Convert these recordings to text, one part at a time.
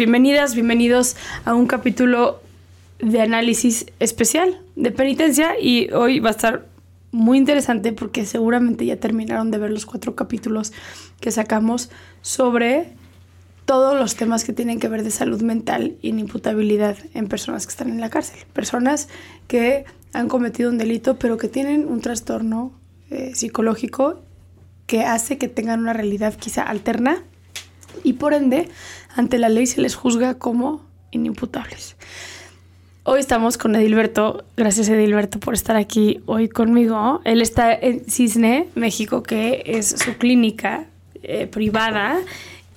Bienvenidas, bienvenidos a un capítulo de análisis especial de penitencia y hoy va a estar muy interesante porque seguramente ya terminaron de ver los cuatro capítulos que sacamos sobre todos los temas que tienen que ver de salud mental y imputabilidad en personas que están en la cárcel. Personas que han cometido un delito pero que tienen un trastorno eh, psicológico que hace que tengan una realidad quizá alterna y por ende ante la ley se les juzga como inimputables. Hoy estamos con Edilberto. Gracias Edilberto por estar aquí hoy conmigo. Él está en Cisne, México, que es su clínica eh, privada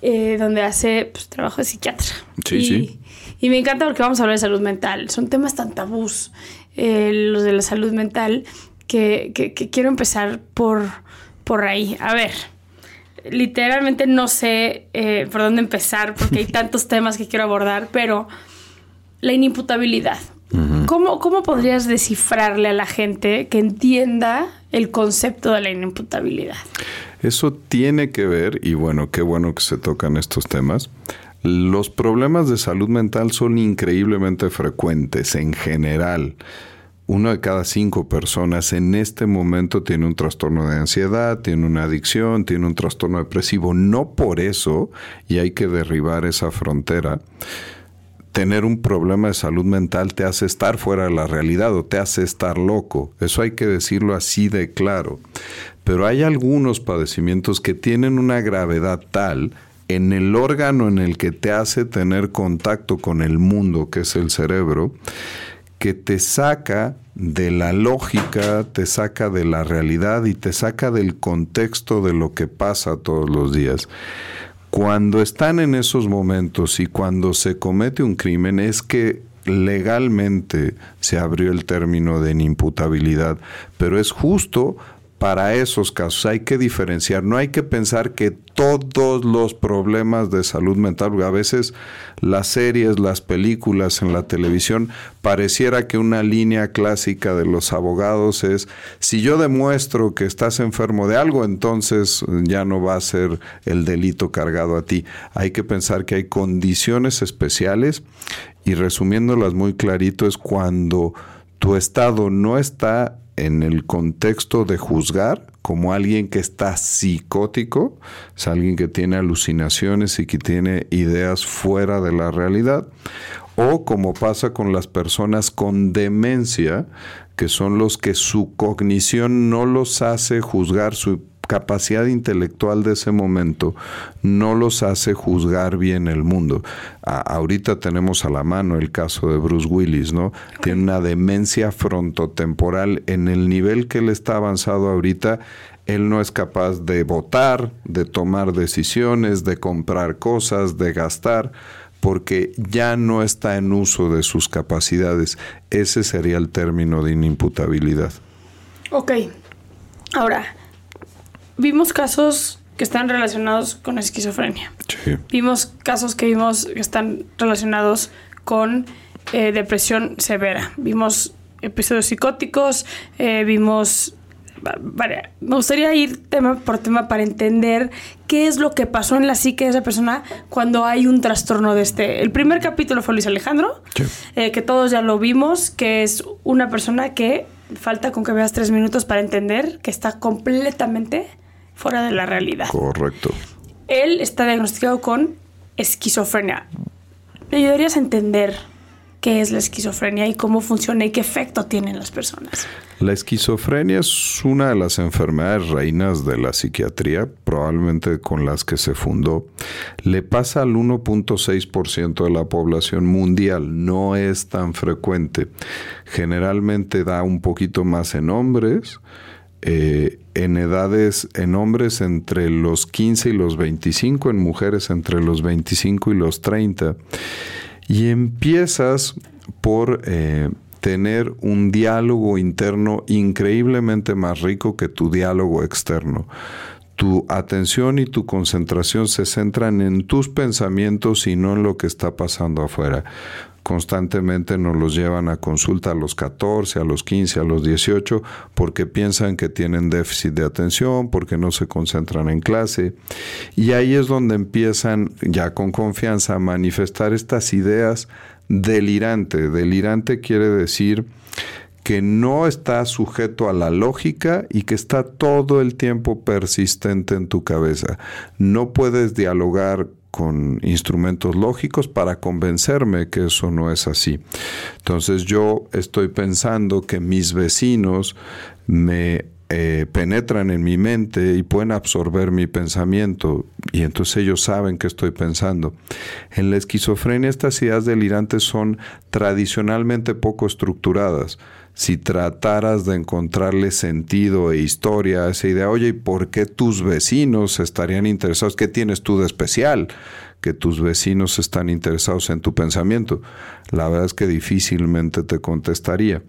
eh, donde hace pues, trabajo de psiquiatra. Sí, y, sí. Y me encanta porque vamos a hablar de salud mental. Son temas tan tabús, eh, los de la salud mental, que, que, que quiero empezar por, por ahí. A ver, literalmente no sé eh, por dónde empezar porque hay tantos temas que quiero abordar, pero la inimputabilidad. ¿Cómo, ¿Cómo podrías descifrarle a la gente que entienda el concepto de la inimputabilidad? Eso tiene que ver, y bueno, qué bueno que se tocan estos temas. Los problemas de salud mental son increíblemente frecuentes en general. Una de cada cinco personas en este momento tiene un trastorno de ansiedad, tiene una adicción, tiene un trastorno depresivo. No por eso, y hay que derribar esa frontera, tener un problema de salud mental te hace estar fuera de la realidad o te hace estar loco. Eso hay que decirlo así de claro. Pero hay algunos padecimientos que tienen una gravedad tal en el órgano en el que te hace tener contacto con el mundo, que es el cerebro, que te saca de la lógica, te saca de la realidad y te saca del contexto de lo que pasa todos los días. Cuando están en esos momentos y cuando se comete un crimen es que legalmente se abrió el término de inimputabilidad, pero es justo para esos casos. Hay que diferenciar, no hay que pensar que todos los problemas de salud mental, a veces las series, las películas en la televisión, pareciera que una línea clásica de los abogados es, si yo demuestro que estás enfermo de algo, entonces ya no va a ser el delito cargado a ti. Hay que pensar que hay condiciones especiales y resumiéndolas muy clarito es cuando tu estado no está en el contexto de juzgar como alguien que está psicótico, es alguien que tiene alucinaciones y que tiene ideas fuera de la realidad, o como pasa con las personas con demencia, que son los que su cognición no los hace juzgar su capacidad intelectual de ese momento no los hace juzgar bien el mundo. ahorita tenemos a la mano el caso de Bruce Willis, ¿no? Tiene una demencia frontotemporal en el nivel que él está avanzado ahorita. Él no es capaz de votar, de tomar decisiones, de comprar cosas, de gastar, porque ya no está en uso de sus capacidades. Ese sería el término de inimputabilidad. Ok. Ahora, vimos casos que están relacionados con esquizofrenia. Sí. Vimos casos que vimos que están relacionados con eh, depresión severa. Vimos episodios psicóticos, eh, vimos... vale, Me gustaría ir tema por tema para entender qué es lo que pasó en la psique de esa persona cuando hay un trastorno de este. El primer capítulo fue Luis Alejandro, Sí. eh, que todos ya lo vimos, que es una persona que falta con que veas tres minutos para entender que está completamente fuera de la realidad. Correcto. Él está diagnosticado con esquizofrenia. ¿Me ayudarías a entender qué es la esquizofrenia y cómo funciona y qué efecto tiene en las personas? La esquizofrenia es una de las enfermedades reinas de la psiquiatría, probablemente con las que se fundó. Le pasa al 1.6% de la población mundial, no es tan frecuente. Generalmente da un poquito más en hombres, eh, en edades, en hombres entre los 15 y los 25, en mujeres entre los 25 y los 30. Y empiezas por eh, tener un diálogo interno increíblemente más rico que tu diálogo externo. Tu atención y tu concentración se centran en tus pensamientos y no en lo que está pasando afuera. Constantemente nos los llevan a consulta a los 14, a los 15, a los 18, porque piensan que tienen déficit de atención, porque no se concentran en clase. Y ahí es donde empiezan ya con confianza a manifestar estas ideas delirante. Delirante quiere decir que no está sujeto a la lógica y que está todo el tiempo persistente en tu cabeza. No puedes dialogar con instrumentos lógicos para convencerme que eso no es así. Entonces yo estoy pensando que mis vecinos me eh, penetran en mi mente y pueden absorber mi pensamiento y entonces ellos saben que estoy pensando. En la esquizofrenia estas ideas delirantes son tradicionalmente poco estructuradas. Si trataras de encontrarle sentido e historia a esa idea, oye, ¿y por qué tus vecinos estarían interesados? ¿Qué tienes tú de especial? Que tus vecinos están interesados en tu pensamiento. La verdad es que difícilmente te contestaría.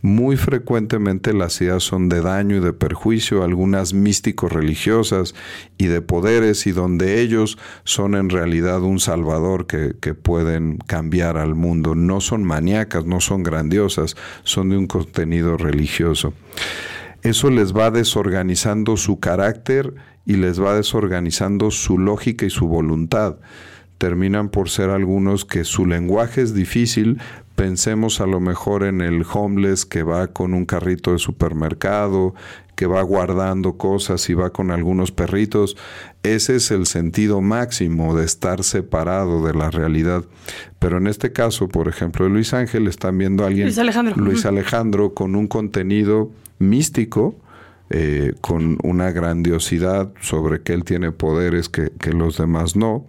Muy frecuentemente las ideas son de daño y de perjuicio, algunas místicos religiosas y de poderes, y donde ellos son en realidad un salvador que, que pueden cambiar al mundo. No son maníacas, no son grandiosas, son de un contenido religioso. Eso les va desorganizando su carácter y les va desorganizando su lógica y su voluntad terminan por ser algunos que su lenguaje es difícil. Pensemos a lo mejor en el homeless que va con un carrito de supermercado, que va guardando cosas y va con algunos perritos. Ese es el sentido máximo de estar separado de la realidad. Pero en este caso, por ejemplo, de Luis Ángel, están viendo a alguien, Luis Alejandro. Luis. Alejandro, con un contenido místico, eh, con una grandiosidad sobre que él tiene poderes que, los demás no,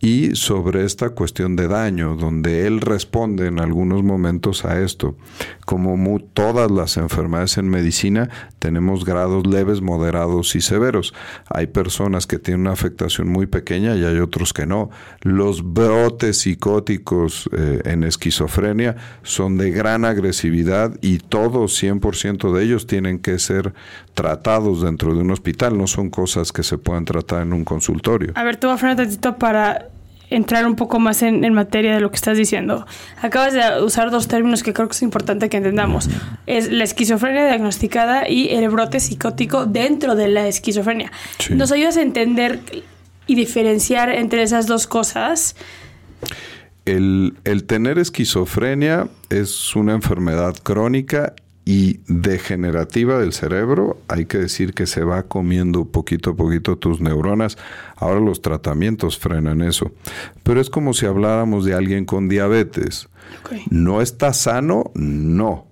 y sobre esta cuestión de daño, donde él responde en algunos momentos a esto. Como todas las enfermedades en medicina, tenemos grados leves, moderados y severos. Hay personas que tienen una afectación muy pequeña y hay otros que no. Los brotes psicóticos eh, en esquizofrenia son de gran agresividad y todos, 100% de ellos, tienen que ser tratados dentro de un hospital. No son cosas que se puedan tratar en un consultorio. A ver, te voy a frenar tantito para entrar un poco más en, en materia de lo que estás diciendo. Acabas de usar dos términos que creo que es importante que entendamos. Es la esquizofrenia diagnosticada y el brote psicótico dentro de la esquizofrenia. Sí. ¿Nos ayudas a entender y diferenciar entre esas dos cosas? El, el tener esquizofrenia es una enfermedad crónica y degenerativa del cerebro. Hay que decir que se va comiendo poquito a poquito tus neuronas. Ahora los tratamientos frenan eso. Pero es como si habláramos de alguien con diabetes. ¿No está sano? No.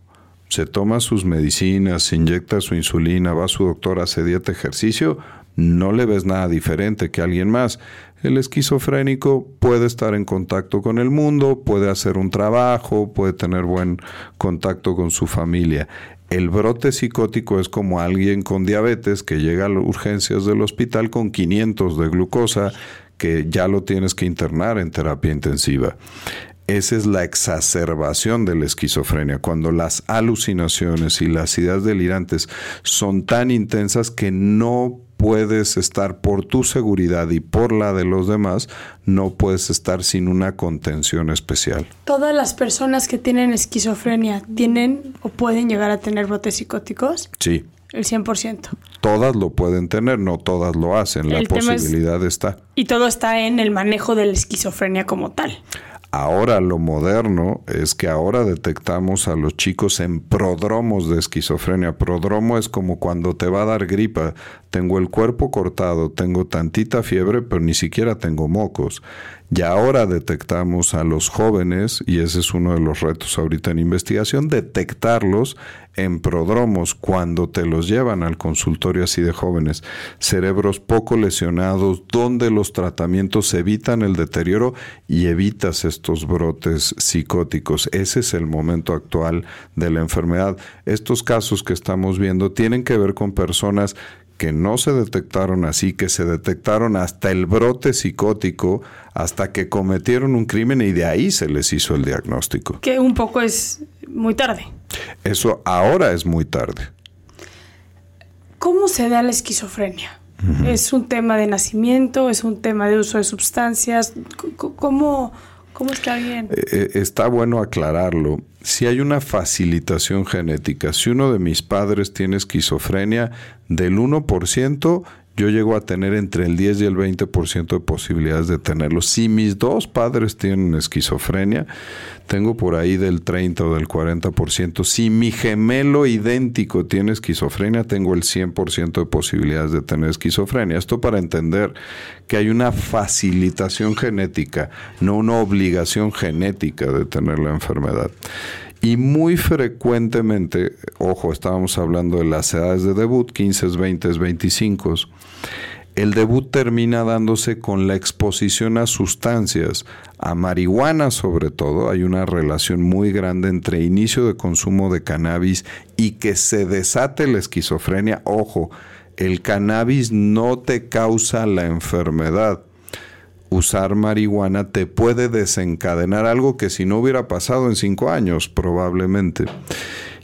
Se toma sus medicinas, se inyecta su insulina, va a su doctor, hace dieta, ejercicio, no le ves nada diferente que alguien más. El esquizofrénico puede estar en contacto con el mundo, puede hacer un trabajo, puede tener buen contacto con su familia. El brote psicótico es como alguien con diabetes que llega a las urgencias del hospital con 500 de glucosa que ya lo tienes que internar en terapia intensiva. Esa es la exacerbación de la esquizofrenia, cuando las alucinaciones y las ideas delirantes son tan intensas que no puedes estar por tu seguridad y por la de los demás, no puedes estar sin una contención especial. ¿Todas las personas que tienen esquizofrenia tienen o pueden llegar a tener brotes psicóticos? Sí. El 100%. Todas lo pueden tener, no todas lo hacen, la posibilidad está. Y todo está en el manejo de la esquizofrenia como tal. Ahora lo moderno es que ahora detectamos a los chicos en prodromos de esquizofrenia. Prodromo es como cuando te va a dar gripa. Tengo el cuerpo cortado, tengo tantita fiebre, pero ni siquiera tengo mocos. Y ahora detectamos a los jóvenes, y ese es uno de los retos ahorita en investigación, detectarlos en prodromos cuando te los llevan al consultorio así de jóvenes. Cerebros poco lesionados, donde los tratamientos evitan el deterioro y evitas estos brotes psicóticos. Ese es el momento actual de la enfermedad. Estos casos que estamos viendo tienen que ver con personas que no se detectaron así, que se detectaron hasta el brote psicótico, hasta que cometieron un crimen y de ahí se les hizo el diagnóstico. Que un poco es muy tarde. Eso ahora es muy tarde. ¿Cómo se da la esquizofrenia? ¿Es un tema de nacimiento? ¿Es un tema de uso de sustancias? ¿Cómo, cómo es que alguien...? Eh, eh, está bueno aclararlo. Si hay una facilitación genética, si uno de mis padres tiene esquizofrenia, del 1%, yo llego a tener entre el 10 y el 20% de posibilidades de tenerlo. Si mis dos padres tienen esquizofrenia, tengo por ahí del 30 o del 40%. Si mi gemelo idéntico tiene esquizofrenia, tengo el 100% de posibilidades de tener esquizofrenia. Esto para entender que hay una facilitación genética, no una obligación genética de tener la enfermedad. Y muy frecuentemente, ojo, estábamos hablando de las edades de debut, 15, 20, 25. El debut termina dándose con la exposición a sustancias, a marihuana sobre todo. Hay una relación muy grande entre inicio de consumo de cannabis y que se desate la esquizofrenia. Ojo, el cannabis no te causa la enfermedad usar marihuana te puede desencadenar algo que si no hubiera pasado en cinco años probablemente.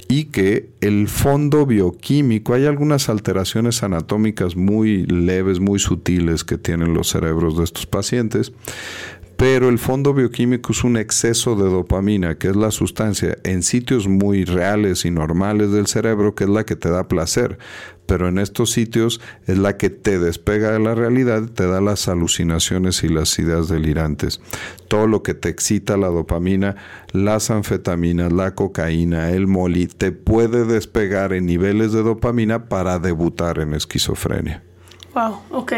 Y que el fondo bioquímico, hay algunas alteraciones anatómicas muy leves, muy sutiles que tienen los cerebros de estos pacientes, pero el fondo bioquímico es un exceso de dopamina, que es la sustancia en sitios muy reales y normales del cerebro, que es la que te da placer, pero en estos sitios es la que te despega de la realidad, te da las alucinaciones y las ideas delirantes. Todo lo que te excita la dopamina, las anfetaminas, la cocaína, el moli, te puede despegar en niveles de dopamina para debutar en esquizofrenia. Wow, ok.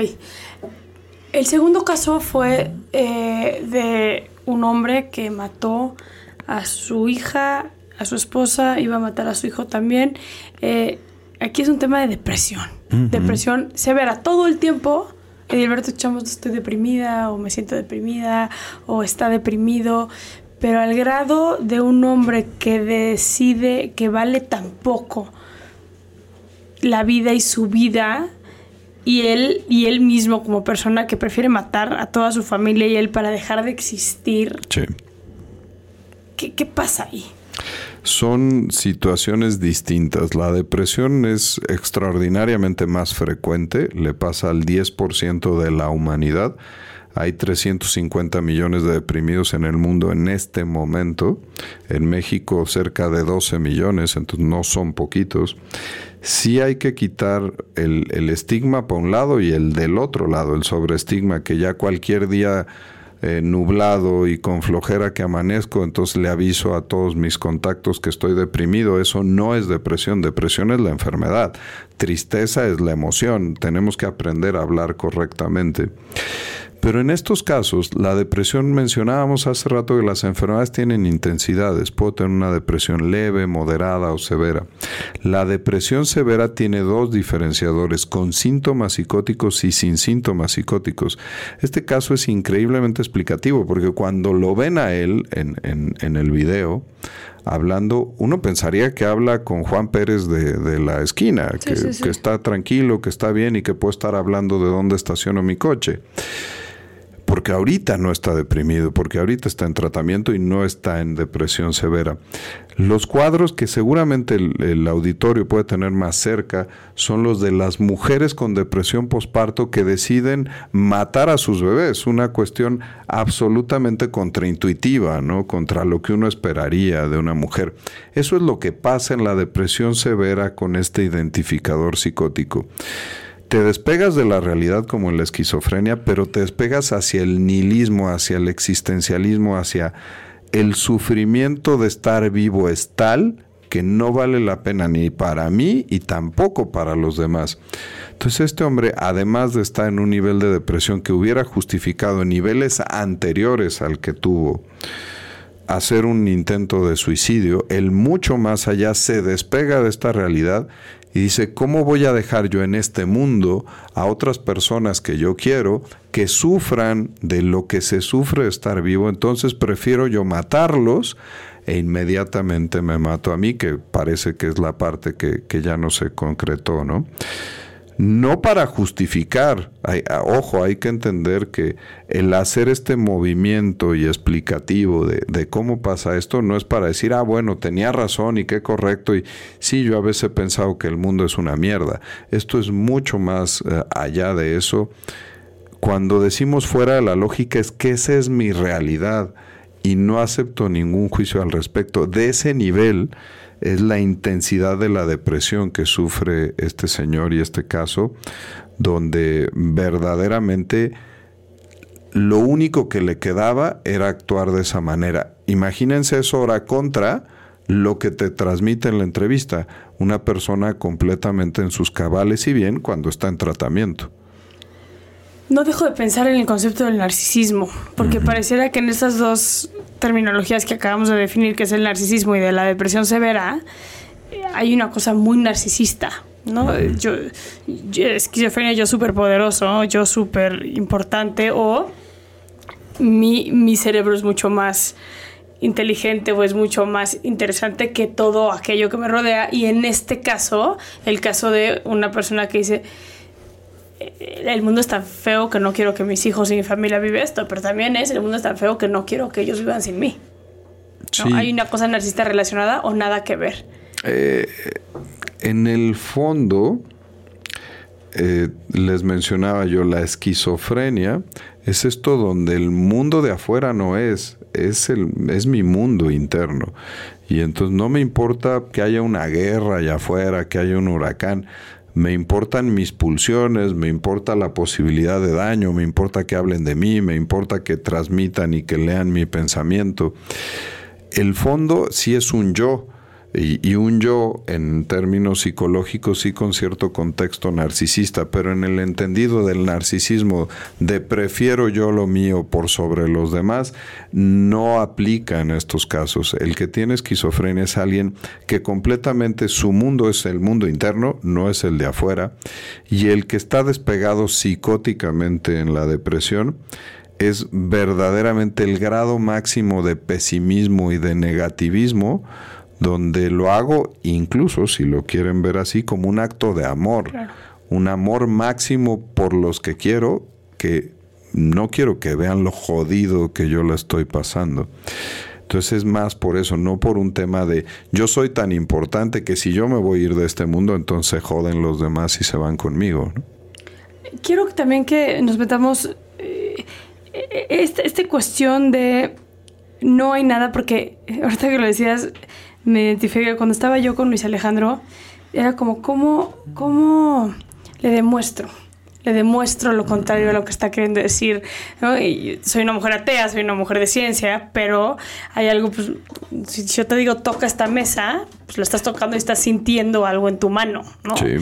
El segundo caso fue eh, de un hombre que mató a su hija, a su esposa, iba a matar a su hijo también. Eh, aquí es un tema de depresión. Depresión severa todo el tiempo. Edilberto Chamos, estoy deprimida o me siento deprimida o está deprimido, pero al grado de un hombre que decide que vale tan poco la vida y su vida y él y él mismo como persona que prefiere matar a toda su familia y él para dejar de existir. Sí. ¿Qué, pasa ahí? Son situaciones distintas. La depresión es extraordinariamente más frecuente, le pasa al 10% de la humanidad. Hay 350 millones de deprimidos en el mundo en este momento. En México cerca de 12 millones, entonces no son poquitos sí hay que quitar el, el, estigma por un lado y el del otro lado, el sobreestigma, que ya cualquier día eh, nublado y con flojera que amanezco, entonces le aviso a todos mis contactos que estoy deprimido. Eso no es depresión, depresión es la enfermedad, tristeza es la emoción, tenemos que aprender a hablar correctamente. Pero en estos casos, la depresión, mencionábamos hace rato que las enfermedades tienen intensidades. Puedo tener una depresión leve, moderada o severa. La depresión severa tiene dos diferenciadores, con síntomas psicóticos y sin síntomas psicóticos. Este caso es increíblemente explicativo porque cuando lo ven a él en, el video, hablando, uno pensaría que habla con Juan Pérez de, la esquina, que, que, está tranquilo, que está bien y que puede estar hablando de dónde estaciono mi coche porque ahorita no está deprimido, porque ahorita está en tratamiento y no está en depresión severa. Los cuadros que seguramente el, auditorio puede tener más cerca son los de las mujeres con depresión posparto que deciden matar a sus bebés, una cuestión absolutamente contraintuitiva, ¿no? Contra lo que uno esperaría de una mujer. Eso es lo que pasa en la depresión severa con este identificador psicótico te despegas de la realidad como en la esquizofrenia, pero te despegas hacia el nihilismo, hacia el existencialismo, hacia el sufrimiento de estar vivo es tal que no vale la pena ni para mí y tampoco para los demás. Entonces este hombre, además de estar en un nivel de depresión que hubiera justificado niveles anteriores al que tuvo hacer un intento de suicidio, él mucho más allá se despega de esta realidad y dice, ¿cómo voy a dejar yo en este mundo a otras personas que yo quiero que sufran de lo que se sufre estar vivo? Entonces prefiero yo matarlos e inmediatamente me mato a mí, que parece que es la parte que, que ya no se concretó, ¿no? No para justificar, ojo, hay que entender que el hacer este movimiento y explicativo de, cómo pasa esto no es para decir, ah, bueno, tenía razón y qué correcto, y sí, yo a veces he pensado que el mundo es una mierda. Esto es mucho más eh, allá de eso. Cuando decimos fuera de la lógica es que esa es mi realidad y no acepto ningún juicio al respecto. De ese nivel, es la intensidad de la depresión que sufre este señor y este caso, donde verdaderamente lo único que le quedaba era actuar de esa manera. Imagínense eso ahora contra lo que te transmite en la entrevista, una persona completamente en sus cabales y bien cuando está en tratamiento. No dejo de pensar en el concepto del narcisismo, porque pareciera que en esas dos terminologías que acabamos de definir, que es el narcisismo y de la depresión severa, hay una cosa muy narcisista, ¿no? Yo, esquizofrenia, yo súper poderoso, yo súper importante, o mi, mi cerebro es mucho más inteligente o es mucho más interesante que todo aquello que me rodea. Y en este caso, el caso de una persona que dice el mundo es tan feo que no quiero que mis hijos y mi familia vivan esto, pero también es el mundo es tan feo que no quiero que ellos vivan sin mí. ¿Hay una cosa narcisista relacionada o nada que ver? Eh, en el fondo, eh, les mencionaba yo, la esquizofrenia es esto donde el mundo de afuera no es, es, el, es mi mundo interno. Y entonces no me importa que haya una guerra allá afuera, que haya un huracán me importan mis pulsiones, me importa la posibilidad de daño, me importa que hablen de mí, me importa que transmitan y que lean mi pensamiento. El fondo sí es un yo, y, un yo en términos psicológicos sí con cierto contexto narcisista, pero en el entendido del narcisismo de prefiero yo lo mío por sobre los demás, no aplica en estos casos. El que tiene esquizofrenia es alguien que completamente su mundo es el mundo interno, no es el de afuera, y el que está despegado psicóticamente en la depresión, es verdaderamente el grado máximo de pesimismo y de negativismo donde lo hago incluso, si lo quieren ver así, como un acto de amor, un amor máximo por los que quiero, que no quiero que vean lo jodido que yo la estoy pasando. Entonces es más por eso, no por un tema de yo soy tan importante que si yo me voy a ir de este mundo, entonces joden los demás y se van conmigo. Quiero también que nos metamos eh, esta, esta cuestión de no hay nada, porque ahorita que lo decías, me identifiqué cuando estaba yo con Luis Alejandro, era como, ¿cómo, cómo le demuestro? Le demuestro lo contrario a lo que está queriendo decir. soy una mujer atea, soy una mujer de ciencia, pero hay algo, pues, si yo te digo toca esta mesa, pues lo estás tocando y estás sintiendo algo en tu mano, ¿no? Sí.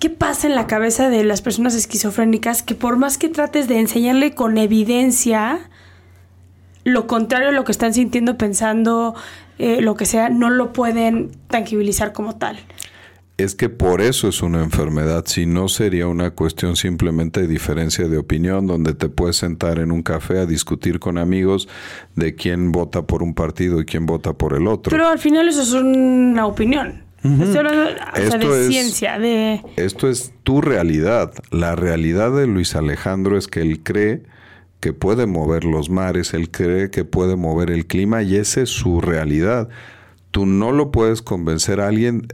¿Qué pasa en la cabeza de las personas esquizofrénicas que por más que trates de enseñarle con evidencia lo contrario a lo que están sintiendo, pensando, eh, lo que sea, no lo pueden tangibilizar como tal. Es que por eso es una enfermedad, si no sería una cuestión simplemente de diferencia de opinión, donde te puedes sentar en un café a discutir con amigos de quién vota por un partido y quién vota por el otro. Pero al final eso es una opinión. de ciencia, de... Esto es tu realidad. La realidad de Luis Alejandro es que él cree que puede mover los mares, él cree que puede mover el clima y esa es su realidad. Tú no lo puedes convencer a alguien,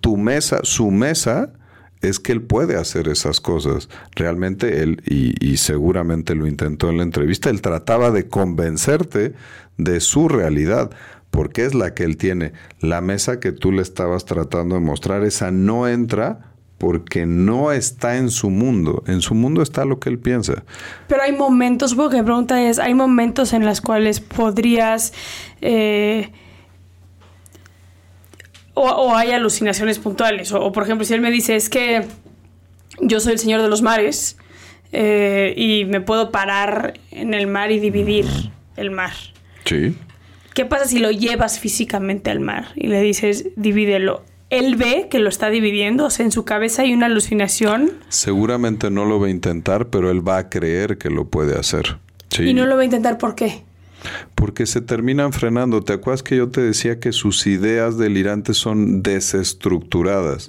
tu mesa, su mesa es que él puede hacer esas cosas. Realmente él, y, y, seguramente lo intentó en la entrevista, él trataba de convencerte de su realidad, porque es la que él tiene. La mesa que tú le estabas tratando de mostrar, esa no entra porque no está en su mundo. En su mundo está lo que él piensa. Pero hay momentos, porque mi pregunta es, hay momentos en los cuales podrías... Eh, o, hay alucinaciones puntuales. O, por ejemplo, si él me dice, es que yo soy el señor de los mares eh, y me puedo parar en el mar y dividir el mar. Sí. ¿Qué pasa si lo llevas físicamente al mar y le dices, divídelo? Él ve que lo está dividiendo, o sea, en su cabeza hay una alucinación. Seguramente no lo va a intentar, pero él va a creer que lo puede hacer. ¿Y no lo va a intentar por qué? Porque se terminan frenando. ¿Te acuerdas que yo te decía que sus ideas delirantes son desestructuradas?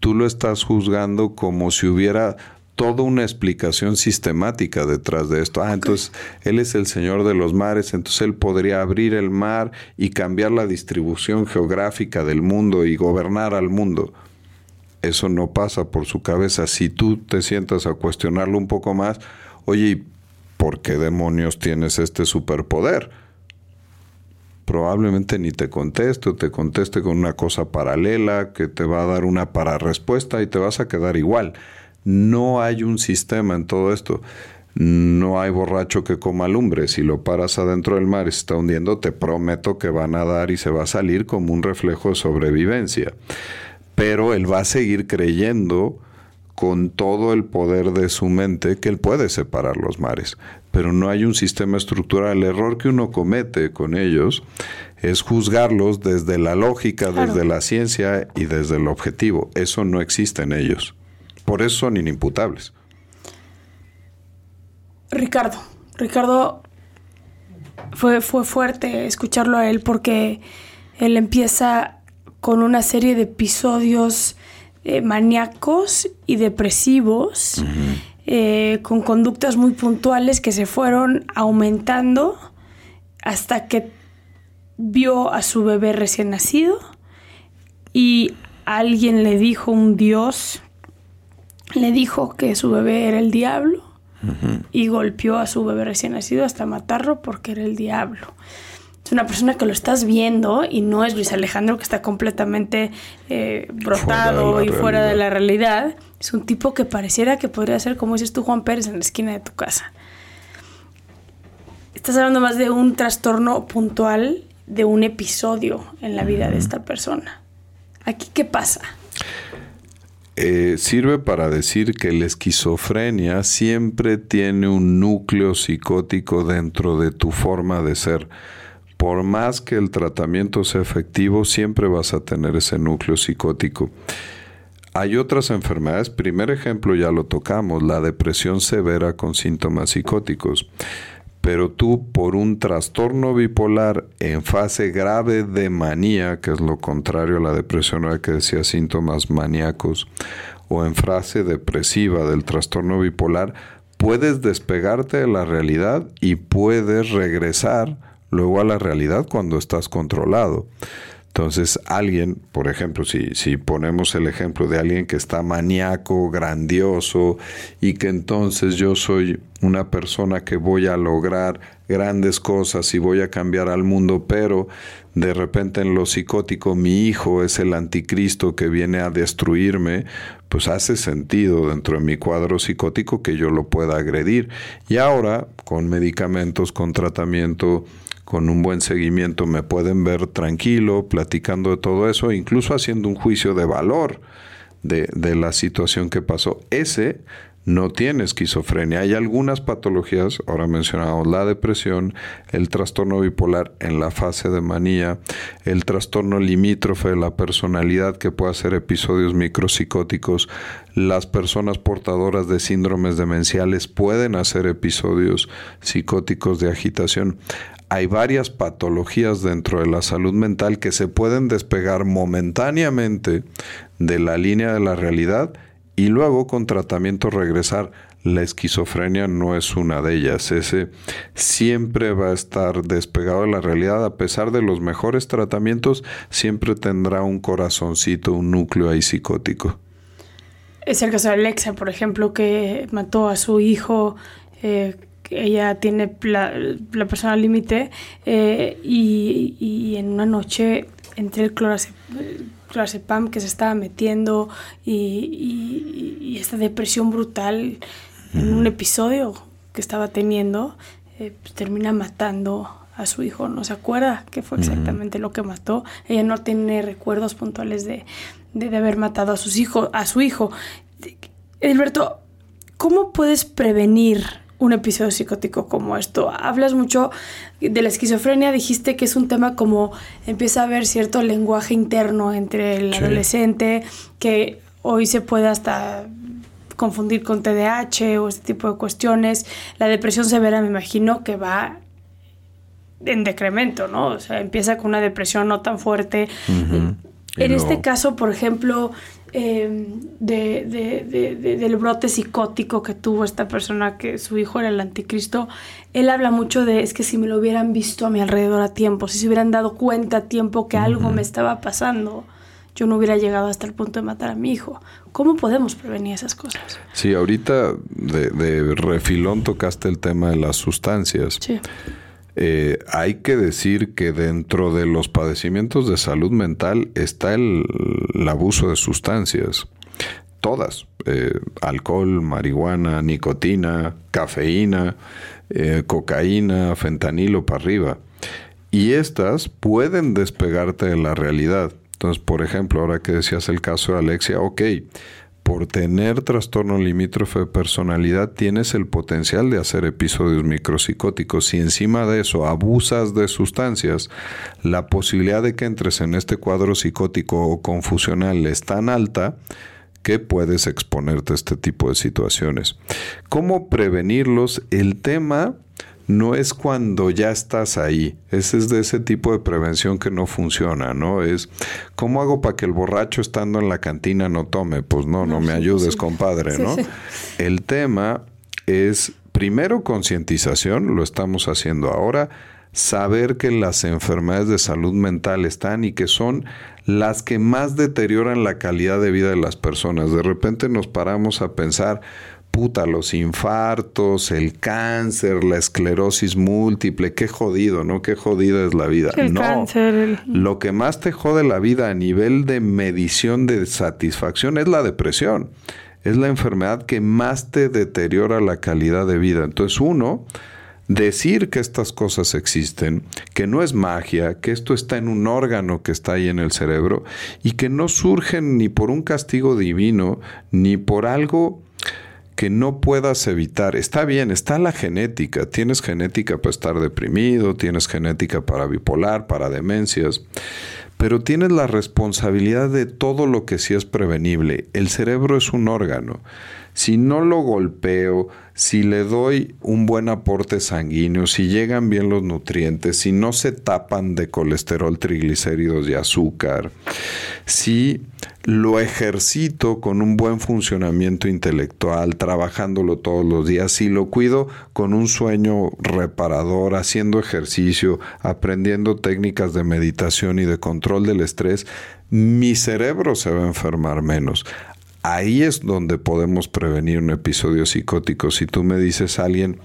Tú lo estás juzgando como si hubiera toda una explicación sistemática detrás de esto. Ah, entonces Él es el Señor de los mares, entonces Él podría abrir el mar y cambiar la distribución geográfica del mundo y gobernar al mundo. Eso no pasa por su cabeza. Si tú te sientas a cuestionarlo un poco más, oye, ¿por qué demonios tienes este superpoder? Probablemente ni te conteste o te conteste con una cosa paralela que te va a dar una para respuesta y te vas a quedar igual. No hay un sistema en todo esto. No hay borracho que coma lumbre. Si lo paras adentro del mar y se está hundiendo, te prometo que va a nadar y se va a salir como un reflejo de sobrevivencia. Pero él va a seguir creyendo con todo el poder de su mente que él puede separar los mares. Pero no hay un sistema estructural. El error que uno comete con ellos es juzgarlos desde la lógica, desde la ciencia y desde el objetivo. Eso no existe en ellos. Por eso son inimputables. Ricardo, Ricardo fue, fue fuerte escucharlo a él porque él empieza con una serie de episodios eh, maníacos y depresivos, eh, con conductas muy puntuales que se fueron aumentando hasta que vio a su bebé recién nacido y alguien le dijo, un dios, le dijo que su bebé era el diablo y golpeó a su bebé recién nacido hasta matarlo porque era el diablo. Es una persona que lo estás viendo y no es Luis Alejandro que está completamente eh, brotado y fuera de la realidad. Es un tipo que pareciera que podría ser, como dices tú, Juan Pérez, en la esquina de tu casa. Estás hablando más de un trastorno puntual de un episodio en la vida de esta persona. ¿Aquí qué pasa? Eh, sirve para decir que la esquizofrenia siempre tiene un núcleo psicótico dentro de tu forma de ser. Por más que el tratamiento sea efectivo, siempre vas a tener ese núcleo psicótico. Hay otras enfermedades, primer ejemplo ya lo tocamos, la depresión severa con síntomas psicóticos pero tú por un trastorno bipolar en fase grave de manía, que es lo contrario a la depresión, que decía síntomas maníacos, o en fase depresiva del trastorno bipolar, puedes despegarte de la realidad y puedes regresar luego a la realidad cuando estás controlado. Entonces, alguien, por ejemplo, si, si ponemos el ejemplo de alguien que está maníaco, grandioso, y que entonces yo soy una persona que voy a lograr grandes cosas y voy a cambiar al mundo, pero de repente en lo psicótico mi hijo es el anticristo que viene a destruirme, pues hace sentido dentro de mi cuadro psicótico que yo lo pueda agredir. Y ahora, con medicamentos, con tratamiento, con un buen seguimiento me pueden ver tranquilo, platicando de todo eso, incluso haciendo un juicio de valor de, de la situación que pasó. Ese no tiene esquizofrenia. Hay algunas patologías, ahora mencionamos la depresión, el trastorno bipolar en la fase de manía, el trastorno limítrofe de la personalidad que puede hacer episodios micropsicóticos, las personas portadoras de síndromes demenciales pueden hacer episodios psicóticos de agitación hay varias patologías dentro de la salud mental que se pueden despegar momentáneamente de la línea de la realidad y luego con tratamiento regresar. la esquizofrenia no es una de ellas. Ese siempre va a estar despegado de la realidad. A pesar de los mejores tratamientos, siempre tendrá un corazoncito, un núcleo ahí psicótico. Es el caso de Alexa, por ejemplo, que mató a su hijo. Eh, ella tiene la, persona límite eh, y, en una noche entre el clorazepam que se estaba metiendo y, esta depresión brutal en un episodio que estaba teniendo, eh, pues termina matando a su hijo. No se acuerda qué fue exactamente lo que mató. Ella no tiene recuerdos puntuales de, de, haber matado a, sus hijos, a su hijo. Alberto, ¿cómo puedes prevenir un episodio psicótico como esto? Hablas mucho de la esquizofrenia, dijiste que es un tema como empieza a haber cierto lenguaje interno entre el adolescente, que hoy se puede hasta confundir con TDAH o este tipo de cuestiones. La depresión severa me imagino que va en decremento, ¿no? O sea, empieza con una depresión no tan fuerte. En este caso, por ejemplo, em, del brote psicótico que tuvo esta persona, que su hijo era el anticristo, él habla mucho de, es que si me lo hubieran visto a mi alrededor a tiempo, si se hubieran dado cuenta a tiempo que algo me estaba pasando, yo no hubiera llegado hasta el punto de matar a mi hijo. ¿Cómo podemos prevenir esas cosas? Sí, ahorita de, de refilón tocaste el tema de las sustancias. Sí. Eh, hay que decir que dentro de los padecimientos de salud mental está el, abuso de sustancias. Todas. Eh, alcohol, marihuana, nicotina, cafeína, eh, cocaína, fentanilo para arriba. Y estas pueden despegarte de la realidad. Entonces, por ejemplo, ahora que decías el caso de Alexia, ok, por tener trastorno limítrofe de personalidad tienes el potencial de hacer episodios micropsicóticos. Si encima de eso abusas de sustancias, la posibilidad de que entres en este cuadro psicótico o confusional es tan alta que puedes exponerte a este tipo de situaciones. ¿Cómo prevenirlos? El tema no es cuando ya estás ahí. Ese es de ese tipo de prevención que no funciona, ¿no? Es, ¿cómo hago para que el borracho estando en la cantina no tome? Pues no, no, me ayudes, compadre, ¿no? El tema es, primero, concientización, lo estamos haciendo ahora, saber que las enfermedades de salud mental están y que son las que más deterioran la calidad de vida de las personas. De repente nos paramos a pensar, puta, los infartos, el cáncer, la esclerosis múltiple, qué jodido, ¿no? Qué jodida es la vida. no, lo que más te jode la vida a nivel de medición de satisfacción es la depresión. Es la enfermedad que más te deteriora la calidad de vida. Entonces, uno, decir que estas cosas existen, que no es magia, que esto está en un órgano que está ahí en el cerebro y que no surgen ni por un castigo divino, ni por algo que no puedas evitar. Está bien, está la genética. Tienes genética para estar deprimido, tienes genética para bipolar, para demencias, pero tienes la responsabilidad de todo lo que sí es prevenible. El cerebro es un órgano. Si no lo golpeo, si le doy un buen aporte sanguíneo, si llegan bien los nutrientes, si no se tapan de colesterol, triglicéridos y azúcar, si lo ejercito con un buen funcionamiento intelectual, trabajándolo todos los días, si lo cuido con un sueño reparador, haciendo ejercicio, aprendiendo técnicas de meditación y de control del estrés, mi cerebro se va a enfermar menos. Ahí es donde podemos prevenir un episodio psicótico. Si tú me dices a alguien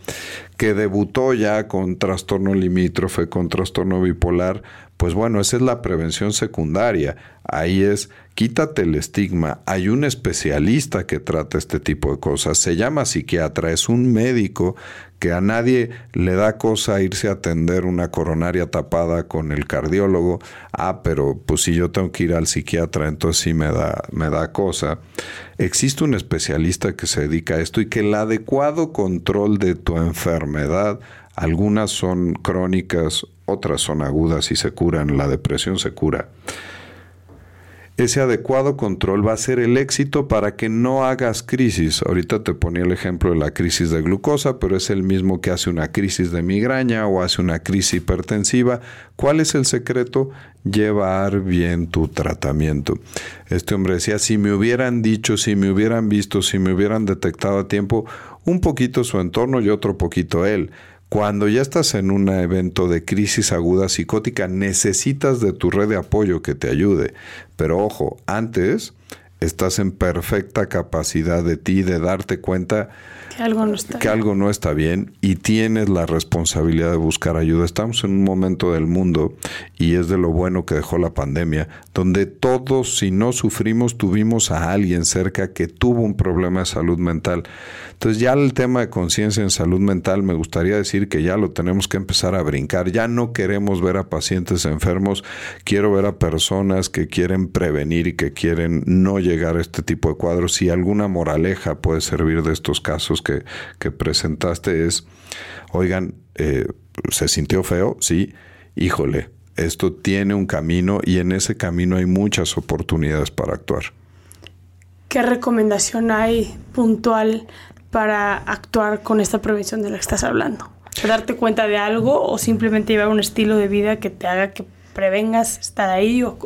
que debutó ya con trastorno limítrofe, con trastorno bipolar, pues bueno, esa es la prevención secundaria. Ahí es, quítate el estigma. Hay un especialista que trata este tipo de cosas. Se llama psiquiatra, es un médico que a nadie le da cosa irse a atender una coronaria tapada con el cardiólogo. Ah, pero pues si yo tengo que ir al psiquiatra, entonces sí me da, me da cosa. Existe un especialista que se dedica a esto y que el adecuado control de tu enfermedad, algunas son crónicas, otras son agudas y se curan, la depresión se cura ese adecuado control va a ser el éxito para que no hagas crisis. Ahorita te ponía el ejemplo de la crisis de glucosa, pero es el mismo que hace una crisis de migraña o hace una crisis hipertensiva. ¿Cuál es el secreto? Llevar bien tu tratamiento. Este hombre decía, si me hubieran dicho, si me hubieran visto, si me hubieran detectado a tiempo, un poquito su entorno y otro poquito él. Cuando ya estás en un evento de crisis aguda psicótica, necesitas de tu red de apoyo que te ayude. Pero ojo, antes estás en perfecta capacidad de ti de darte cuenta que algo no está, que algo no está bien y tienes la responsabilidad de buscar ayuda. Estamos en un momento del mundo y es de lo bueno que dejó la pandemia, donde todos, si no sufrimos, tuvimos a alguien cerca que tuvo un problema de salud mental. Entonces ya el tema de conciencia en salud mental me gustaría decir que ya lo tenemos que empezar a brincar. Ya no queremos ver a pacientes enfermos, quiero ver a personas que quieren prevenir y que quieren no llegar a este tipo de cuadros. Si alguna moraleja puede servir de estos casos que, que presentaste es, oigan, eh, ¿se sintió feo? Sí, híjole, esto tiene un camino y en ese camino hay muchas oportunidades para actuar. ¿Qué recomendación hay puntual para actuar con esta prevención de la que estás hablando? ¿Darte cuenta de algo o simplemente llevar un estilo de vida que te haga que prevengas estar ahí o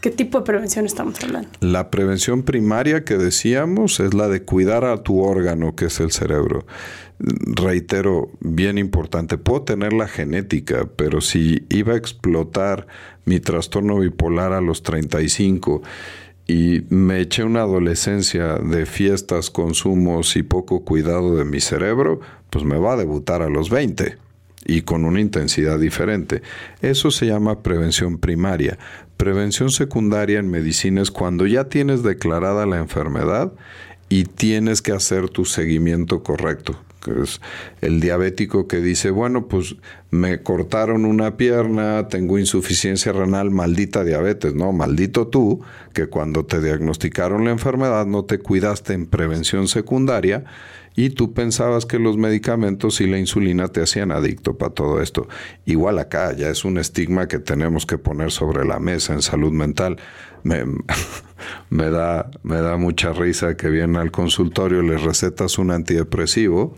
qué tipo de prevención estamos hablando? La prevención primaria que decíamos es la de cuidar a tu órgano que es el cerebro. Reitero, bien importante, puedo tener la genética, pero si iba a explotar mi trastorno bipolar a los 35 y me eché una adolescencia de fiestas, consumos y poco cuidado de mi cerebro, pues me va a debutar a los 20 y con una intensidad diferente. Eso se llama prevención primaria. Prevención secundaria en medicina es cuando ya tienes declarada la enfermedad y tienes que hacer tu seguimiento correcto es el diabético que dice, bueno, pues me cortaron una pierna, tengo insuficiencia renal, maldita diabetes, no, maldito tú, que cuando te diagnosticaron la enfermedad no te cuidaste en prevención secundaria y tú pensabas que los medicamentos y la insulina te hacían adicto para todo esto. Igual acá ya es un estigma que tenemos que poner sobre la mesa en salud mental. Me, da, me da mucha risa que vienen al consultorio, les recetas un antidepresivo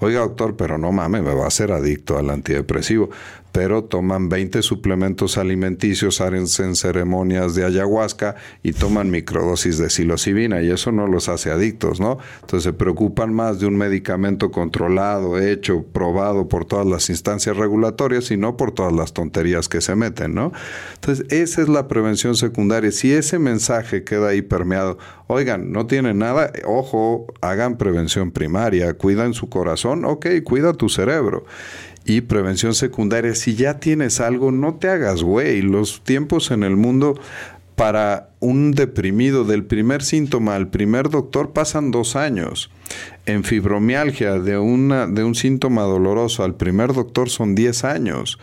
Oiga, doctor, pero no mames, me va a hacer adicto al antidepresivo pero toman 20 suplementos alimenticios, hacen ceremonias de ayahuasca y toman microdosis de psilocibina y eso no los hace adictos, ¿no? Entonces se preocupan más de un medicamento controlado, hecho, probado por todas las instancias regulatorias y no por todas las tonterías que se meten, ¿no? Entonces esa es la prevención secundaria. Si ese mensaje queda ahí permeado, oigan, no tienen nada, ojo, hagan prevención primaria, cuidan su corazón, ok, cuida tu cerebro y prevención secundaria. Si ya tienes algo, no te hagas güey. Los tiempos en el mundo para un deprimido del primer síntoma al primer doctor pasan dos años. En fibromialgia de, una, de un síntoma doloroso al primer doctor son 10 años.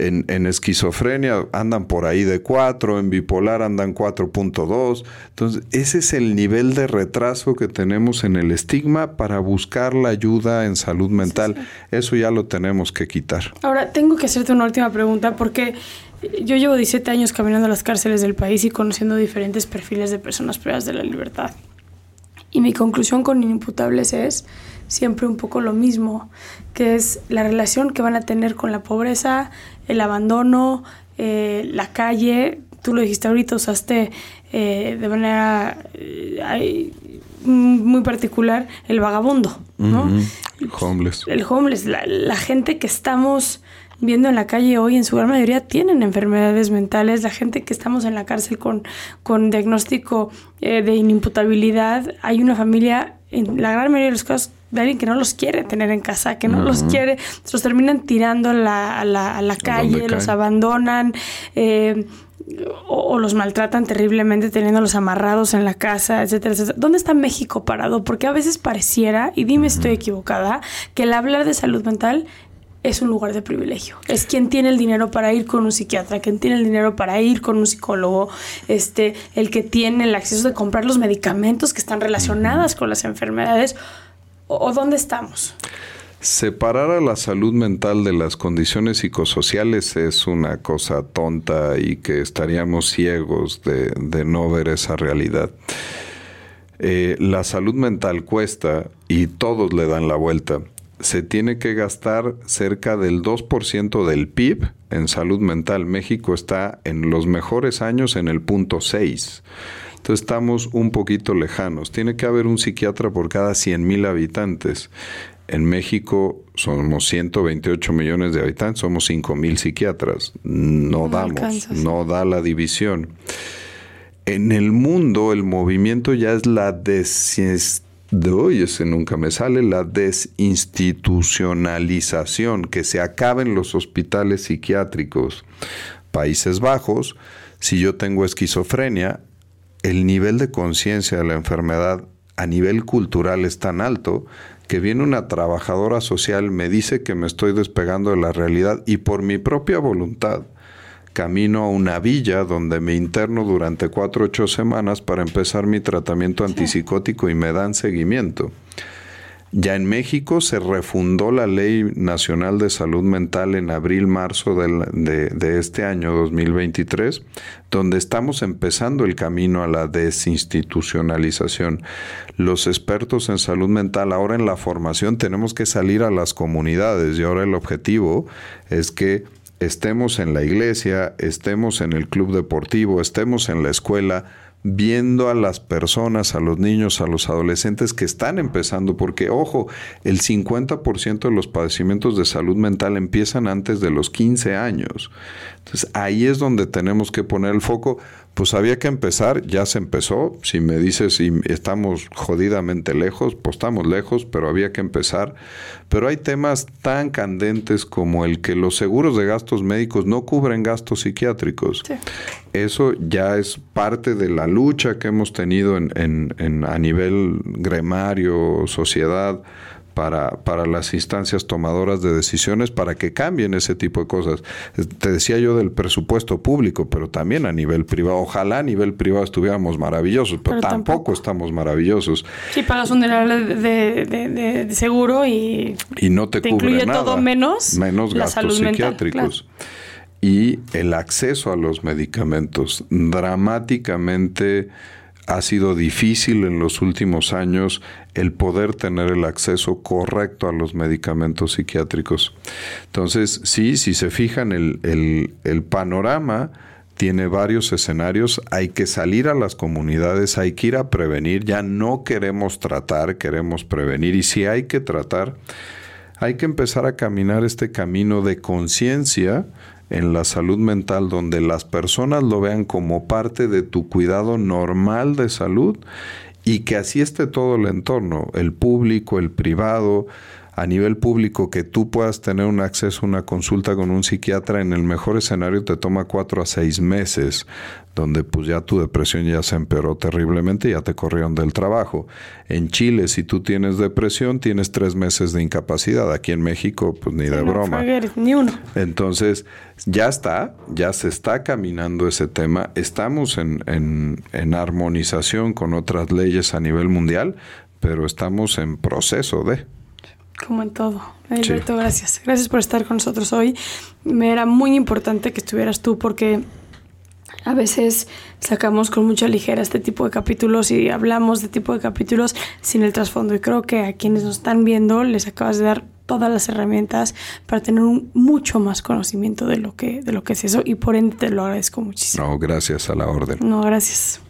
En, esquizofrenia andan por ahí de 4, en bipolar andan 4.2. Entonces, ese es el nivel de retraso que tenemos en el estigma para buscar la ayuda en salud mental. Eso ya lo tenemos que quitar. Ahora, tengo que hacerte una última pregunta porque yo llevo 17 años caminando a las cárceles del país y conociendo diferentes perfiles de personas privadas de la libertad. Y mi conclusión con inimputables es siempre un poco lo mismo, que es la relación que van a tener con la pobreza, el abandono, eh, la calle. Tú lo dijiste ahorita, usaste eh, de manera eh, muy particular el vagabundo, ¿no? El homeless. El homeless, la, la gente que estamos viendo en la calle hoy en su gran mayoría tienen enfermedades mentales, la gente que estamos en la cárcel con, con diagnóstico eh, de inimputabilidad, hay una familia, en la gran mayoría de los casos, de alguien que no los quiere tener en casa, que no los quiere, los terminan tirando a la, a la, a la calle, los abandonan. Eh, o, los maltratan terriblemente teniéndolos amarrados en la casa, etcétera, etcétera. ¿Dónde está México parado? Porque a veces pareciera, y dime si estoy equivocada, que el hablar de salud mental es un lugar de privilegio. Es quien tiene el dinero para ir con un psiquiatra, quien tiene el dinero para ir con un psicólogo, este, el que tiene el acceso de comprar los medicamentos que están relacionados con las enfermedades. ¿O, dónde estamos? Separar a la salud mental de las condiciones psicosociales es una cosa tonta y que estaríamos ciegos de, no ver esa realidad. Eh, la salud mental cuesta y todos le dan la vuelta se tiene que gastar cerca del 2% del PIB en salud mental. México está en los mejores años en el punto 6. Entonces estamos un poquito lejanos. Tiene que haber un psiquiatra por cada 100 mil habitantes. En México somos 128 millones de habitantes, somos 5 mil psiquiatras. No, damos, no da la división. En el mundo el movimiento ya es la de ese nunca me sale, la desinstitucionalización, que se acaben los hospitales psiquiátricos. Países Bajos, si yo tengo esquizofrenia, el nivel de conciencia de la enfermedad a nivel cultural es tan alto que viene una trabajadora social, me dice que me estoy despegando de la realidad y por mi propia voluntad camino a una villa donde me interno durante cuatro o ocho semanas para empezar mi tratamiento antipsicótico y me dan seguimiento. Ya en México se refundó la Ley Nacional de Salud Mental en abril-marzo de, de, este año 2023, donde estamos empezando el camino a la desinstitucionalización. Los expertos en salud mental, ahora en la formación tenemos que salir a las comunidades y ahora el objetivo es que estemos en la iglesia, estemos en el club deportivo, estemos en la escuela, viendo a las personas, a los niños, a los adolescentes que están empezando, porque ojo, el 50% de los padecimientos de salud mental empiezan antes de los 15 años. Entonces ahí es donde tenemos que poner el foco pues había que empezar, ya se empezó. Si me dices si estamos jodidamente lejos, pues estamos lejos, pero había que empezar. Pero hay temas tan candentes como el que los seguros de gastos médicos no cubren gastos psiquiátricos. Eso ya es parte de la lucha que hemos tenido en, en, a nivel gremario, sociedad para, para las instancias tomadoras de decisiones para que cambien ese tipo de cosas. Te decía yo del presupuesto público, pero también a nivel privado. Ojalá a nivel privado estuviéramos maravillosos, pero, tampoco, estamos maravillosos. Sí, pagas un dinero de, seguro y, y no te, incluye todo menos, menos gastos psiquiátricos. Y el acceso a los medicamentos. Dramáticamente ha sido difícil en los últimos años el poder tener el acceso correcto a los medicamentos psiquiátricos. Entonces, sí, si se fijan, el, el, panorama tiene varios escenarios, hay que salir a las comunidades, hay que ir a prevenir, ya no queremos tratar, queremos prevenir. Y si hay que tratar, hay que empezar a caminar este camino de conciencia en la salud mental donde las personas lo vean como parte de tu cuidado normal de salud y que así esté todo el entorno, el público, el privado, a nivel público que tú puedas tener un acceso a una consulta con un psiquiatra, en el mejor escenario te toma cuatro a seis meses, donde pues ya tu depresión ya se empeoró terriblemente y ya te corrieron del trabajo. En Chile, si tú tienes depresión, tienes tres meses de incapacidad. Aquí en México, pues ni de broma. ni uno. Entonces, ya está, ya se está caminando ese tema. Estamos en, en, en armonización con otras leyes a nivel mundial, pero estamos en proceso de... Como en todo. Alberto, gracias. Gracias por estar con nosotros hoy. Me era muy importante que estuvieras tú porque a veces sacamos con mucha ligera este tipo de capítulos y hablamos de tipo de capítulos sin el trasfondo. Y creo que a quienes nos están viendo les acabas de dar todas las herramientas para tener un mucho más conocimiento de lo que, de lo que es eso y por ende te lo agradezco muchísimo. No, gracias a la orden. No, gracias.